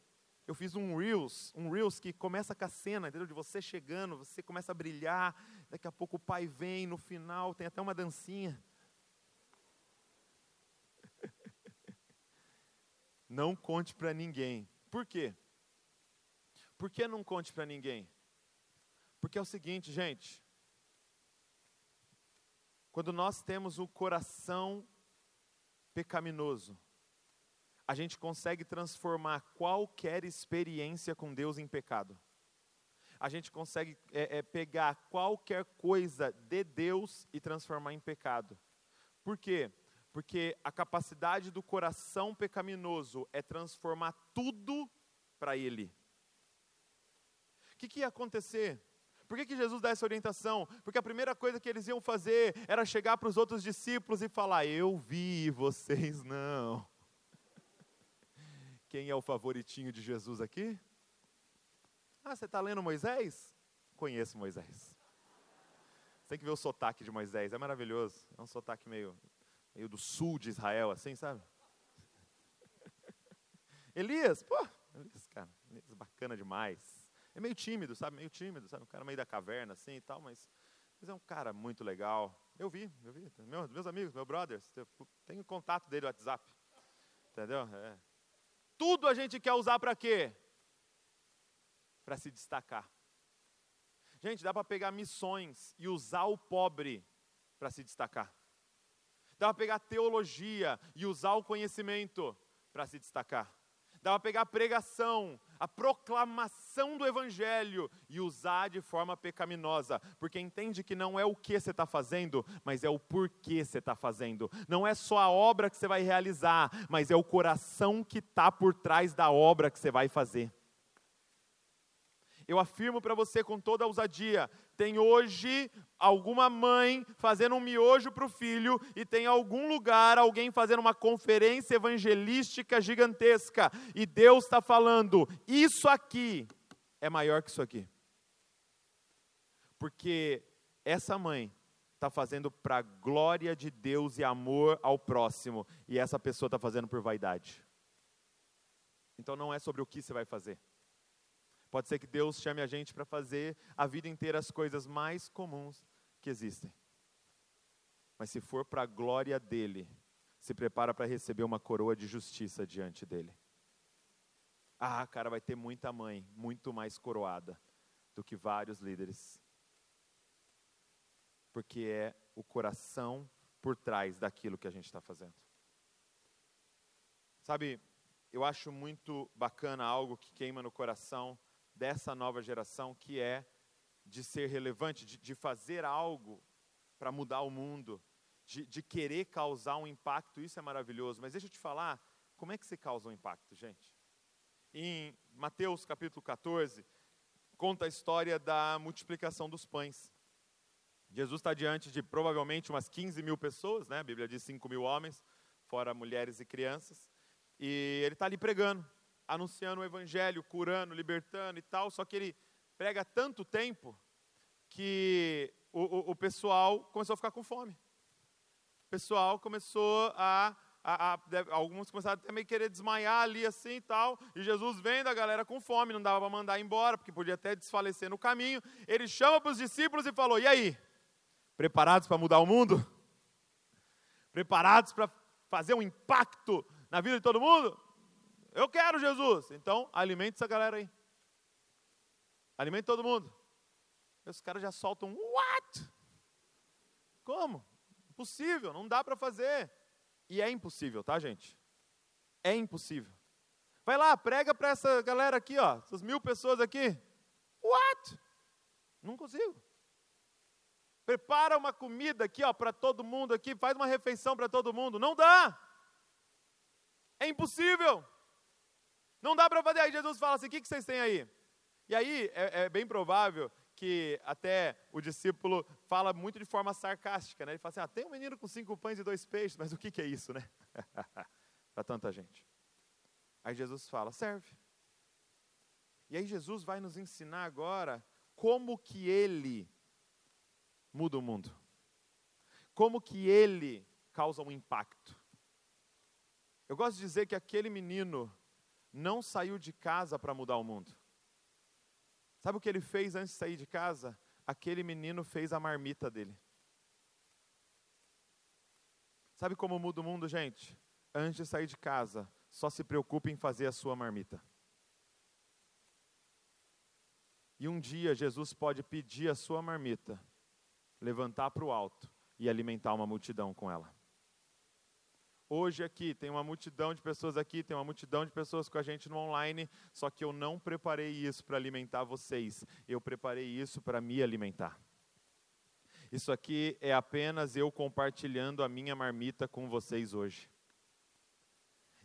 eu fiz um Reels, um Reels que começa com a cena, entendeu? De você chegando, você começa a brilhar, daqui a pouco o pai vem, no final tem até uma dancinha. Não conte para ninguém. Por quê? Por que não conte para ninguém? Porque é o seguinte, gente. Quando nós temos o coração pecaminoso, a gente consegue transformar qualquer experiência com Deus em pecado. A gente consegue é, é, pegar qualquer coisa de Deus e transformar em pecado. Por quê? Porque a capacidade do coração pecaminoso é transformar tudo para Ele. O que, que ia acontecer? Por que, que Jesus dá essa orientação? Porque a primeira coisa que eles iam fazer era chegar para os outros discípulos e falar: Eu vi, vocês não. Quem é o favoritinho de Jesus aqui? Ah, você está lendo Moisés? Conheço Moisés. Você tem que ver o sotaque de Moisés, é maravilhoso. É um sotaque meio, meio do sul de Israel, assim, sabe? Elias, pô, Elias, cara, Elias, bacana demais. É meio tímido, sabe? Meio tímido, sabe? Um cara meio da caverna, assim e tal, mas, mas é um cara muito legal. Eu vi, eu vi. Meus, meus amigos, meus brothers, tenho contato dele no WhatsApp. Entendeu? É. Tudo a gente quer usar para quê? Para se destacar. Gente, dá para pegar missões e usar o pobre para se destacar. Dá para pegar teologia e usar o conhecimento para se destacar. Dá para pegar a pregação, a proclamação do Evangelho e usar de forma pecaminosa, porque entende que não é o que você está fazendo, mas é o porquê você está fazendo. Não é só a obra que você vai realizar, mas é o coração que está por trás da obra que você vai fazer. Eu afirmo para você com toda ousadia: tem hoje alguma mãe fazendo um miojo para o filho e tem algum lugar alguém fazendo uma conferência evangelística gigantesca e Deus está falando: isso aqui é maior que isso aqui. Porque essa mãe está fazendo para a glória de Deus e amor ao próximo, e essa pessoa está fazendo por vaidade. Então não é sobre o que você vai fazer, Pode ser que Deus chame a gente para fazer a vida inteira as coisas mais comuns que existem. Mas se for para a glória dele, se prepara para receber uma coroa de justiça diante dele. Ah, cara, vai ter muita mãe, muito mais coroada do que vários líderes. Porque é o coração por trás daquilo que a gente está fazendo. Sabe, eu acho muito bacana algo que queima no coração dessa nova geração, que é de ser relevante, de, de fazer algo para mudar o mundo, de, de querer causar um impacto, isso é maravilhoso. Mas deixa eu te falar, como é que se causa um impacto, gente? Em Mateus capítulo 14, conta a história da multiplicação dos pães. Jesus está diante de provavelmente umas 15 mil pessoas, né? a Bíblia diz 5 mil homens, fora mulheres e crianças, e ele está ali pregando anunciando o evangelho, curando, libertando e tal, só que ele prega tanto tempo que o, o, o pessoal começou a ficar com fome. O pessoal começou a, a, a, alguns começaram até meio querer desmaiar ali assim e tal, e Jesus vendo a galera com fome, não dava para mandar embora, porque podia até desfalecer no caminho, ele chama para os discípulos e falou, e aí, preparados para mudar o mundo? Preparados para fazer um impacto na vida de todo mundo? Eu quero Jesus. Então, alimente essa galera aí. Alimente todo mundo. E os caras já soltam, what? Como? Impossível, não dá para fazer. E é impossível, tá, gente? É impossível. Vai lá, prega para essa galera aqui, ó, essas mil pessoas aqui. What? Não consigo. Prepara uma comida aqui, ó, para todo mundo aqui, faz uma refeição para todo mundo. Não dá. É impossível. Não dá para fazer. Aí Jesus fala assim: o que, que vocês têm aí? E aí é, é, bem provável que até o discípulo fala muito de forma sarcástica, né? Ele fala assim: ah, tem um menino com cinco pães e dois peixes, mas o que, que é isso, né? para tanta gente. Aí Jesus fala: serve. E aí Jesus vai nos ensinar agora como que ele muda o mundo. Como que ele causa um impacto. Eu gosto de dizer que aquele menino não saiu de casa para mudar o mundo. Sabe o que ele fez antes de sair de casa? Aquele menino fez a marmita dele. Sabe como muda o mundo, gente? Antes de sair de casa, só se preocupe em fazer a sua marmita. E um dia Jesus pode pedir a sua marmita, levantar para o alto e alimentar uma multidão com ela. Hoje aqui tem uma multidão de pessoas aqui, tem uma multidão de pessoas com a gente no online, só que eu não preparei isso para alimentar vocês, eu preparei isso para me alimentar. Isso aqui é apenas eu compartilhando a minha marmita com vocês hoje.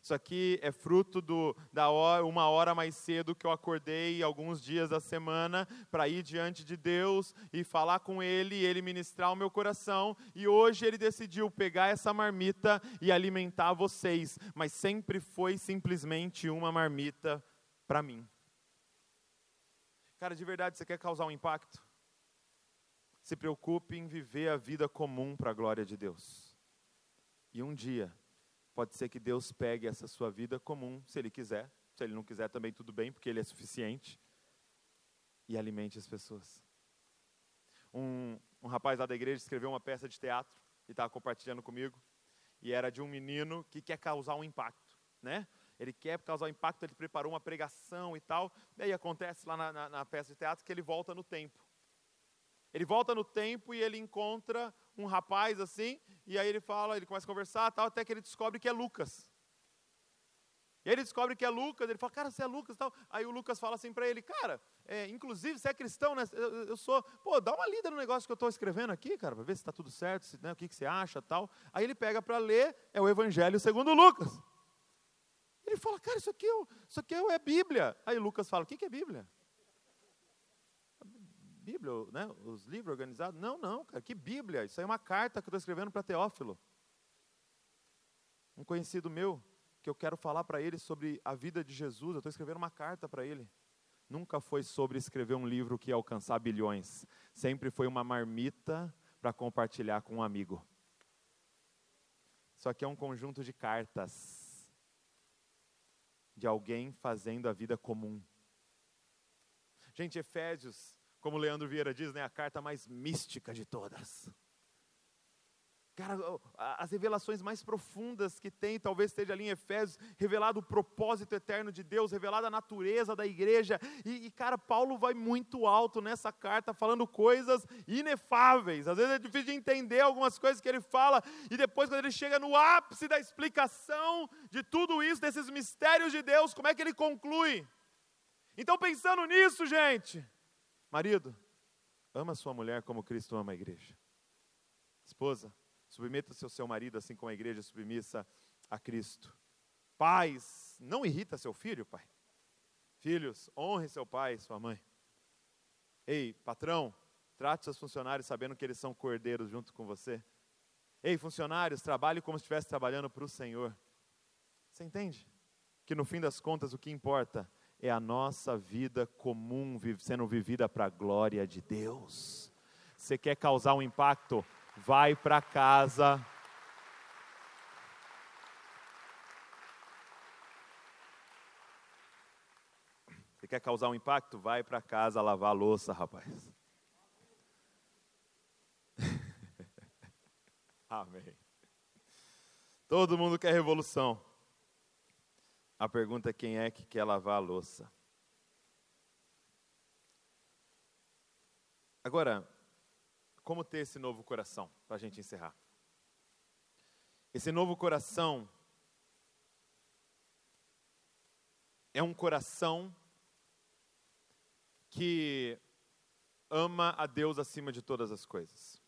Isso aqui é fruto do, da hora, uma hora mais cedo que eu acordei alguns dias da semana para ir diante de Deus e falar com Ele, e Ele ministrar o meu coração. E hoje Ele decidiu pegar essa marmita e alimentar vocês, mas sempre foi simplesmente uma marmita para mim. Cara, de verdade, você quer causar um impacto? Se preocupe em viver a vida comum para a glória de Deus. E um dia, Pode ser que Deus pegue essa sua vida comum, se Ele quiser. Se Ele não quiser, também tudo bem, porque Ele é suficiente. E alimente as pessoas. Um, um rapaz lá da igreja escreveu uma peça de teatro e estava compartilhando comigo. E era de um menino que quer causar um impacto, né? Ele quer causar um impacto, ele preparou uma pregação e tal. E aí acontece lá na, na, na peça de teatro que ele volta no tempo. Ele volta no tempo e ele encontra um rapaz assim, e aí ele fala, ele começa a conversar, tal, até que ele descobre que é Lucas. E aí ele descobre que é Lucas, ele fala, cara, você é Lucas tal. Aí o Lucas fala assim para ele, cara, é, inclusive você é cristão, né? Eu, eu, sou, pô, dá uma lida no negócio que eu estou escrevendo aqui, cara, para ver se está tudo certo, se, né, o que, que você acha tal. Aí ele pega para ler, é o Evangelho segundo Lucas. Ele fala, cara, isso aqui, é isso aqui é Bíblia. Aí Lucas fala, o que, que é Bíblia? Bíblia, né, os livros organizados. Não, não, cara, que Bíblia? Isso aí é uma carta que eu estou escrevendo para Teófilo. Um conhecido meu, que eu quero falar para ele sobre a vida de Jesus, eu estou escrevendo uma carta para ele. Nunca foi sobre escrever um livro que ia alcançar bilhões. Sempre foi uma marmita para compartilhar com um amigo. Isso aqui é um conjunto de cartas de alguém fazendo a vida comum. Gente, Efésios como Leandro Vieira diz, né, a carta mais mística de todas. Cara, as revelações mais profundas que tem, talvez esteja ali em Efésios, revelado o propósito eterno de Deus, revelada a natureza da igreja. E, e, cara, Paulo vai muito alto nessa carta, falando coisas inefáveis. Às vezes é difícil de entender algumas coisas que ele fala, e depois, quando ele chega no ápice da explicação de tudo isso, desses mistérios de Deus, como é que ele conclui? Então, pensando nisso, gente, Marido, ama sua mulher como Cristo ama a igreja. Esposa, submeta-se ao seu marido assim como a igreja é submissa a Cristo. Pais, não irrita seu filho, pai. Filhos, honre seu pai e sua mãe. Ei, patrão, trate seus funcionários sabendo que eles são cordeiros junto com você. Ei, funcionários, trabalhe como se estivesse trabalhando para o Senhor. Você entende? Que no fim das contas o que importa é a nossa vida comum sendo vivida para a glória de Deus. Você quer causar um impacto? Vai para casa. Você quer causar um impacto? Vai para casa lavar a louça, rapaz. Amém. Todo mundo quer revolução. A pergunta é quem é que quer lavar a louça. Agora, como ter esse novo coração, para a gente encerrar? Esse novo coração é um coração que ama a Deus acima de todas as coisas.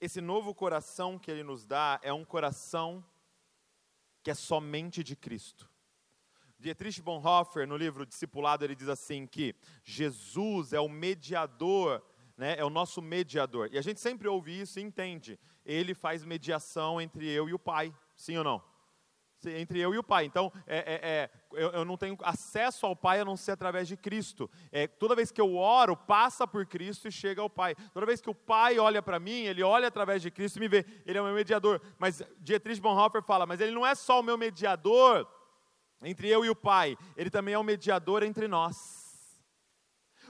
Esse novo coração que Ele nos dá é um coração que é somente de Cristo. Dietrich Bonhoeffer, no livro Discipulado, ele diz assim que Jesus é o mediador, né, é o nosso mediador. E a gente sempre ouve isso e entende. Ele faz mediação entre eu e o Pai, sim ou não? Entre eu e o Pai. Então, é, é, é, eu, eu, não tenho acesso ao Pai a não ser através de Cristo. É, toda vez que eu oro, passa por Cristo e chega ao Pai. Toda vez que o Pai olha para mim, ele olha através de Cristo e me vê. Ele é o meu mediador. Mas Dietrich Bonhoeffer fala, mas ele não é só o meu mediador entre eu e o Pai, ele também é o mediador entre nós.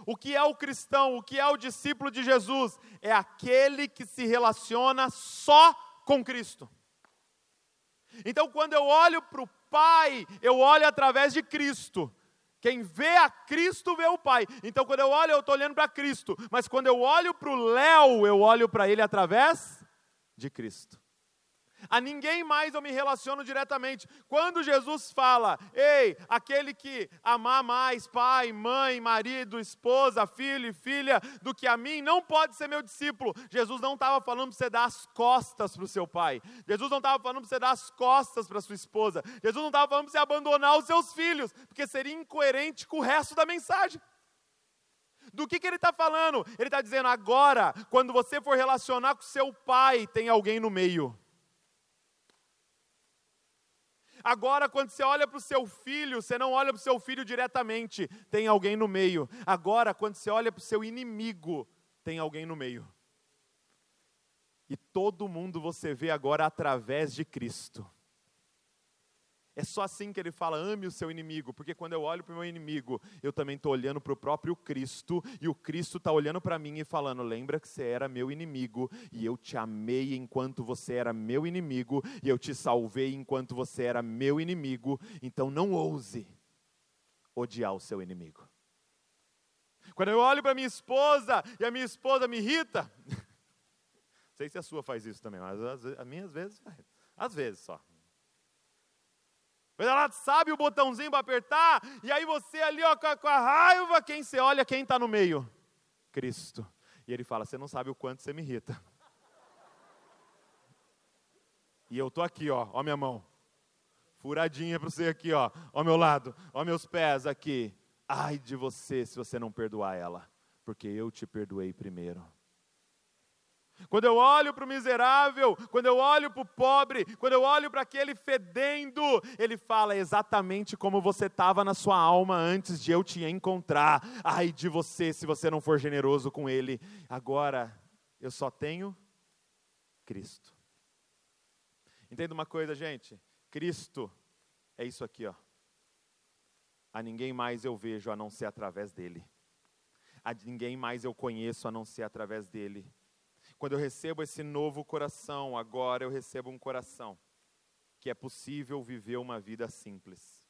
O que é o cristão, o que é o discípulo de Jesus? É aquele que se relaciona só com Cristo. Então, quando eu olho para o Pai, eu olho através de Cristo. Quem vê a Cristo vê o Pai. Então, quando eu olho, eu estou olhando para Cristo. Mas quando eu olho para o Léo, eu olho para ele através de Cristo. A ninguém mais eu me relaciono diretamente. Quando Jesus fala, ei, aquele que amar mais pai, mãe, marido, esposa, filho e filha do que a mim, não pode ser meu discípulo. Jesus não estava falando para você dar as costas para o seu pai. Jesus não estava falando para você dar as costas para sua esposa. Jesus não estava falando para você abandonar os seus filhos, porque seria incoerente com o resto da mensagem. Do que, que ele está falando? Ele está dizendo agora, quando você for relacionar com seu pai, tem alguém no meio. Agora, quando você olha para o seu filho, você não olha para o seu filho diretamente, tem alguém no meio. Agora, quando você olha para o seu inimigo, tem alguém no meio. E todo mundo você vê agora através de Cristo. É só assim que ele fala: ame o seu inimigo, porque quando eu olho para o meu inimigo, eu também estou olhando para o próprio Cristo, e o Cristo está olhando para mim e falando: lembra que você era meu inimigo, e eu te amei enquanto você era meu inimigo, e eu te salvei enquanto você era meu inimigo, então não ouse odiar o seu inimigo. Quando eu olho para minha esposa e a minha esposa me irrita, não sei se a sua faz isso também, mas as minhas vezes faz. Às vezes só. Mas ela sabe o botãozinho para apertar, e aí você ali ó, com, a, raiva, quem você olha, quem está no meio? Cristo. E ele fala: Você não sabe o quanto você me irrita. E eu tô aqui, ó, ó minha mão. Furadinha para você aqui, ó, ó meu lado, ó meus pés aqui. Ai de você se você não perdoar ela, porque eu te perdoei primeiro. Quando eu olho para o miserável, quando eu olho para o pobre, quando eu olho para aquele fedendo, ele fala exatamente como você estava na sua alma antes de eu te encontrar. Ai de você se você não for generoso com ele. Agora, eu só tenho Cristo. Entenda uma coisa, gente? Cristo é isso aqui, ó. A ninguém mais eu vejo a não ser através dele. A ninguém mais eu conheço a não ser através dele. Quando eu recebo esse novo coração, agora eu recebo um coração que é possível viver uma vida simples.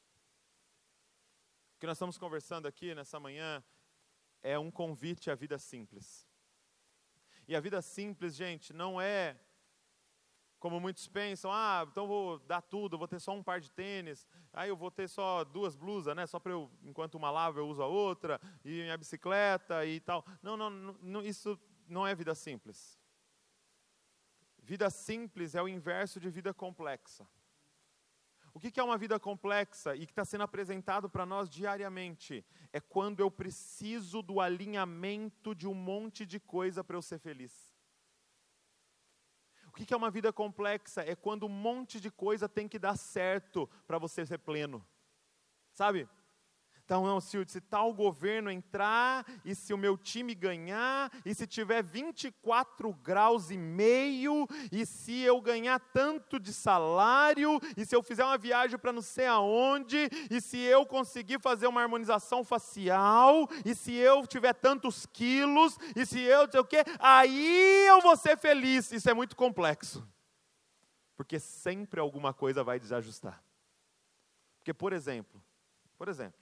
O que nós estamos conversando aqui nessa manhã é um convite à vida simples. E a vida simples, gente, não é como muitos pensam, ah, então vou dar tudo, vou ter só um par de tênis, aí eu vou ter só duas blusas, né? Só para eu, enquanto uma lava eu uso a outra, e minha bicicleta e tal. Não, não, não, isso não é vida simples. Vida simples é o inverso de vida complexa. O que é uma vida complexa e que está sendo apresentado para nós diariamente? É quando eu preciso do alinhamento de um monte de coisa para eu ser feliz. O que é uma vida complexa? É quando um monte de coisa tem que dar certo para você ser pleno. Sabe? Então, se, se tal governo entrar, e se o meu time ganhar, e se tiver 24 graus e meio, e se eu ganhar tanto de salário, e se eu fizer uma viagem para não sei aonde, e se eu conseguir fazer uma harmonização facial, e se eu tiver tantos quilos, e se eu sei o quê, aí eu vou ser feliz. Isso é muito complexo. Porque sempre alguma coisa vai desajustar. Porque, por exemplo, por exemplo,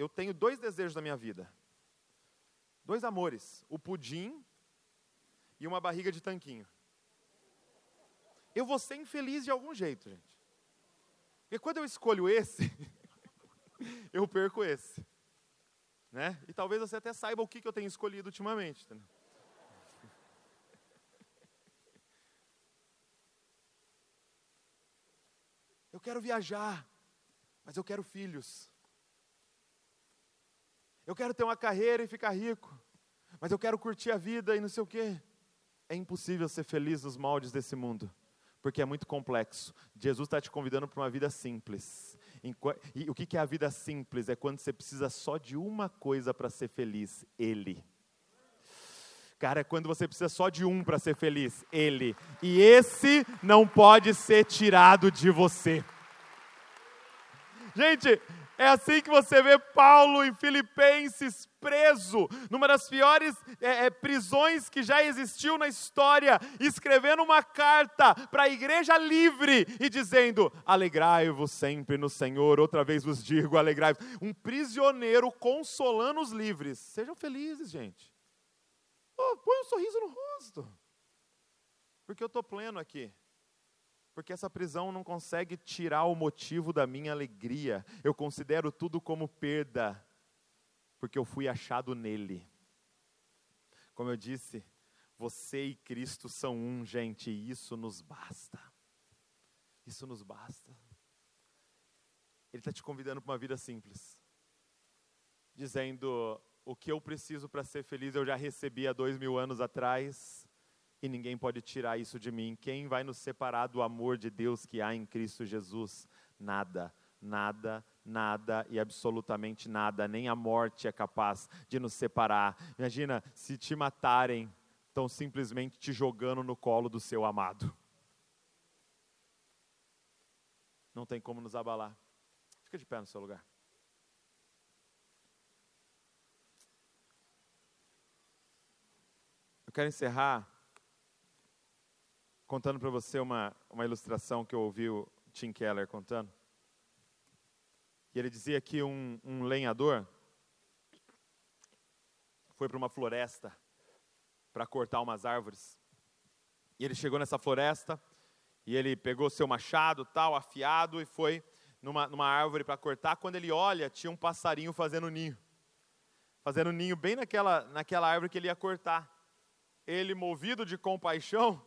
eu tenho dois desejos na minha vida. Dois amores: o pudim e uma barriga de tanquinho. Eu vou ser infeliz de algum jeito, gente. Porque quando eu escolho esse, eu perco esse. Né? E talvez você até saiba o que, que eu tenho escolhido ultimamente. Entendeu? Eu quero viajar, mas eu quero filhos. Eu quero ter uma carreira e ficar rico, mas eu quero curtir a vida e não sei o quê. É impossível ser feliz nos moldes desse mundo, porque é muito complexo. Jesus está te convidando para uma vida simples. E o que é a vida simples? É quando você precisa só de uma coisa para ser feliz: Ele. Cara, é quando você precisa só de um para ser feliz: Ele. E esse não pode ser tirado de você. Gente, é assim que você vê Paulo em Filipenses preso, numa das piores é, é, prisões que já existiu na história, escrevendo uma carta para a igreja livre e dizendo: Alegrai-vos sempre no Senhor, outra vez vos digo, alegrai-vos. Um prisioneiro consolando os livres. Sejam felizes, gente. Oh, põe um sorriso no rosto. Porque eu estou pleno aqui. Porque essa prisão não consegue tirar o motivo da minha alegria. Eu considero tudo como perda, porque eu fui achado nele. Como eu disse, você e Cristo são um, gente, e isso nos basta. Isso nos basta. Ele está te convidando para uma vida simples, dizendo: o que eu preciso para ser feliz eu já recebi há dois mil anos atrás, e ninguém pode tirar isso de mim. Quem vai nos separar do amor de Deus que há em Cristo Jesus? Nada, nada, nada e absolutamente nada, nem a morte é capaz de nos separar. Imagina se te matarem, tão simplesmente te jogando no colo do seu amado. Não tem como nos abalar. Fica de pé no seu lugar. Eu quero encerrar contando para você uma, uma ilustração que eu ouvi o Tim Keller contando. E ele dizia que um, um lenhador foi para uma floresta para cortar umas árvores. E ele chegou nessa floresta e ele pegou seu machado, tal, afiado, e foi numa, numa árvore para cortar. Quando ele olha, tinha um passarinho fazendo ninho. Fazendo ninho bem naquela, naquela árvore que ele ia cortar. Ele, movido de compaixão,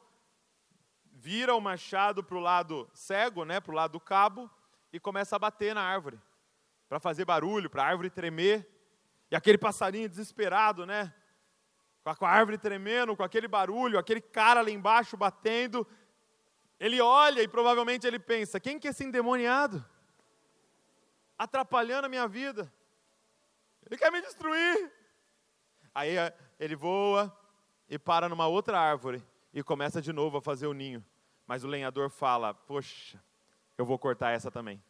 vira o machado para o lado cego, né, para o lado do cabo, e começa a bater na árvore, para fazer barulho, para a árvore tremer. E aquele passarinho desesperado, né, com a árvore tremendo, com aquele barulho, aquele cara lá embaixo batendo, ele olha e provavelmente ele pensa: quem que é esse endemoniado? atrapalhando a minha vida. Ele quer me destruir. Aí eh, ele voa e para numa outra árvore e começa de novo a fazer o ninho. Mas o lenhador fala: Poxa, eu vou cortar essa também.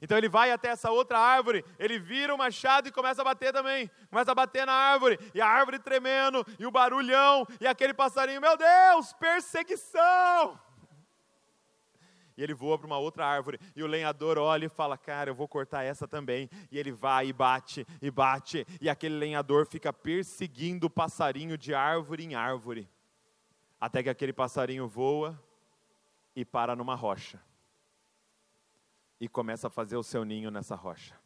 Então ele vai até essa outra árvore, ele vira o machado e começa a bater também. Começa a bater na árvore, e a árvore tremendo, e o barulhão, e aquele passarinho, meu Deus, perseguição! e ele voa para uma outra árvore, e o lenhador olha e fala: Cara, eu vou cortar essa também. E ele vai e bate, e bate, e aquele lenhador fica perseguindo o passarinho de árvore em árvore, até que aquele passarinho voa e para numa rocha, e começa a fazer o seu ninho nessa rocha.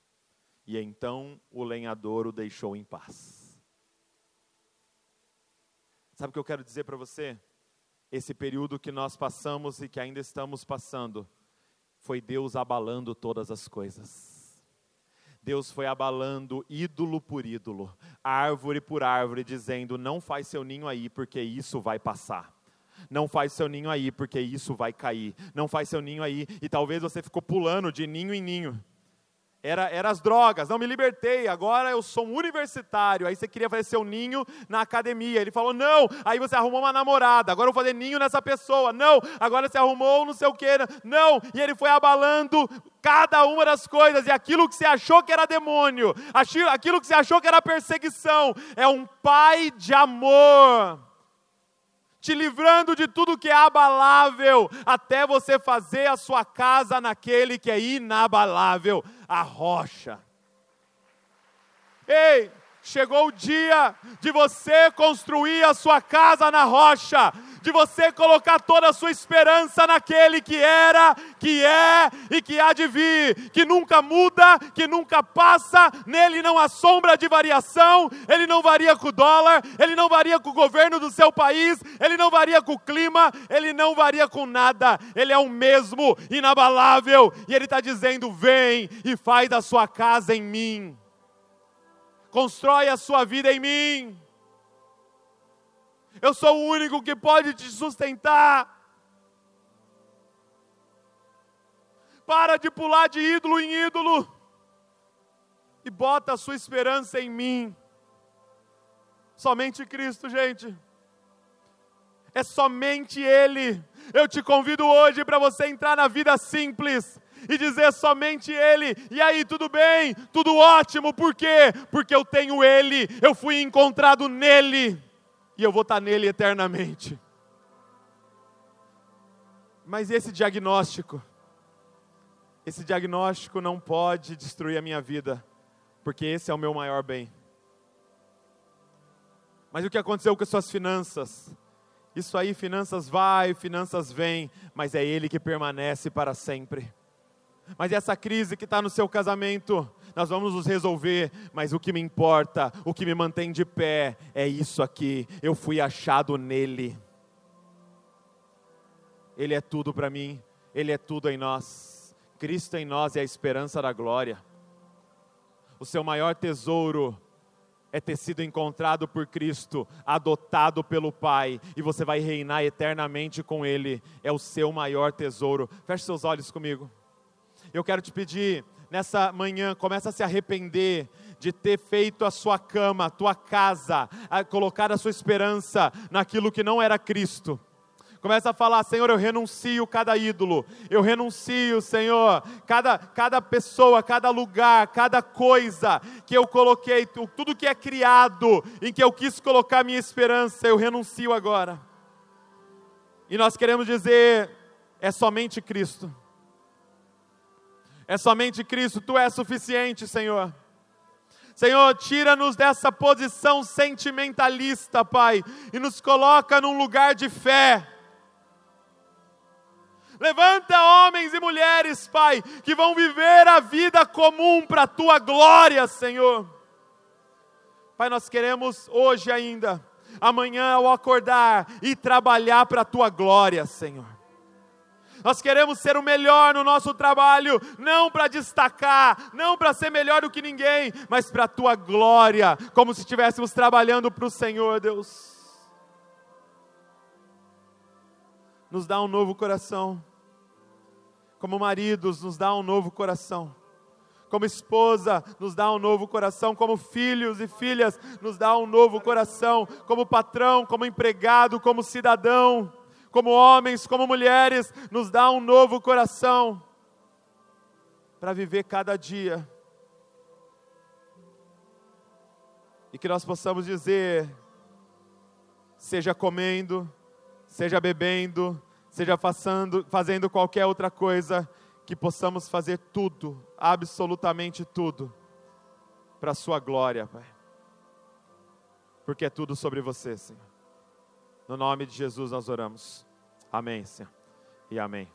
E então o lenhador o deixou em paz. Sabe o que eu quero dizer para você? esse período que nós passamos e que ainda estamos passando, foi Deus abalando todas as coisas. Deus foi abalando ídolo por ídolo, árvore por árvore, dizendo: não faz seu ninho aí, porque isso vai passar. Não faz seu ninho aí, porque isso vai cair. Não faz seu ninho aí, e talvez você ficou pulando de ninho em ninho era, era as drogas, não me libertei, agora eu sou um universitário. Aí você queria fazer seu ninho na academia. Ele falou, não. Aí você arrumou uma namorada, agora eu vou fazer ninho nessa pessoa. Não, agora você arrumou não sei o que. Não. E ele foi abalando cada uma das coisas, e aquilo que você achou que era demônio, aquilo que você achou que era perseguição, é um pai de amor te livrando de tudo que é abalável, até você fazer a sua casa naquele que é inabalável, a rocha. Ei, chegou o dia de você construir a sua casa na rocha, de você colocar toda a sua esperança naquele que era, que é e que há de vir, que nunca muda, que nunca passa, nele não há sombra de variação, ele não varia com o dólar, ele não varia com o governo do seu país, ele não varia com o clima, ele não varia com nada, ele é o mesmo, inabalável, e ele está dizendo: vem e faz da sua casa em mim. Constrói a sua vida em mim eu sou o único que pode te sustentar. Para de pular de ídolo em ídolo e bota a sua esperança em mim. Somente Cristo, gente. É somente Ele. Eu te convido hoje para você entrar na vida simples e dizer somente Ele. E aí, tudo bem? Tudo ótimo. Por quê? Porque eu tenho Ele. Eu fui encontrado nele e eu vou estar nele eternamente. Mas esse diagnóstico, esse diagnóstico não pode destruir a minha vida, porque esse é o meu maior bem. Mas o que aconteceu com as suas finanças? Isso aí, finanças vai, finanças vem, mas é Ele que permanece para sempre. Mas essa crise que está no seu casamento, nós vamos nos resolver, mas o que me importa, o que me mantém de pé, é isso aqui. Eu fui achado nele. Ele é tudo para mim, Ele é tudo em nós. Cristo em nós é a esperança da glória. O seu maior tesouro é ter sido encontrado por Cristo, adotado pelo Pai, e você vai reinar eternamente com Ele, é o seu maior tesouro. Feche seus olhos comigo. Eu quero te pedir, nessa manhã, começa a se arrepender de ter feito a sua cama, a tua casa, a colocar a sua esperança naquilo que não era Cristo. Começa a falar, Senhor, eu renuncio cada ídolo, eu renuncio, Senhor, cada, cada pessoa, cada lugar, cada coisa que eu coloquei, tudo que é criado, em que eu quis colocar minha esperança, eu renuncio agora. E nós queremos dizer, é somente Cristo. É somente Cristo, Tu és suficiente, Senhor. Senhor, tira-nos dessa posição sentimentalista, Pai, e nos coloca num lugar de fé Levanta homens e mulheres, Pai, que vão viver a vida comum para a tua glória, Senhor. Pai, nós queremos hoje ainda, amanhã ao acordar e trabalhar para a tua glória, Senhor. Nós queremos ser o melhor no nosso trabalho, não para destacar, não para ser melhor do que ninguém, mas para a tua glória, como se estivéssemos trabalhando para o Senhor, Deus. Nos dá um novo coração como maridos, nos dá um novo coração. Como esposa, nos dá um novo coração. Como filhos e filhas, nos dá um novo coração. Como patrão, como empregado, como cidadão, como homens, como mulheres, nos dá um novo coração para viver cada dia. E que nós possamos dizer, seja comendo, seja bebendo, seja fazendo, fazendo qualquer outra coisa, que possamos fazer tudo, absolutamente tudo, para a Sua glória, Pai. Porque é tudo sobre você, Senhor. No nome de Jesus nós oramos. Amém, Senhor. E amém.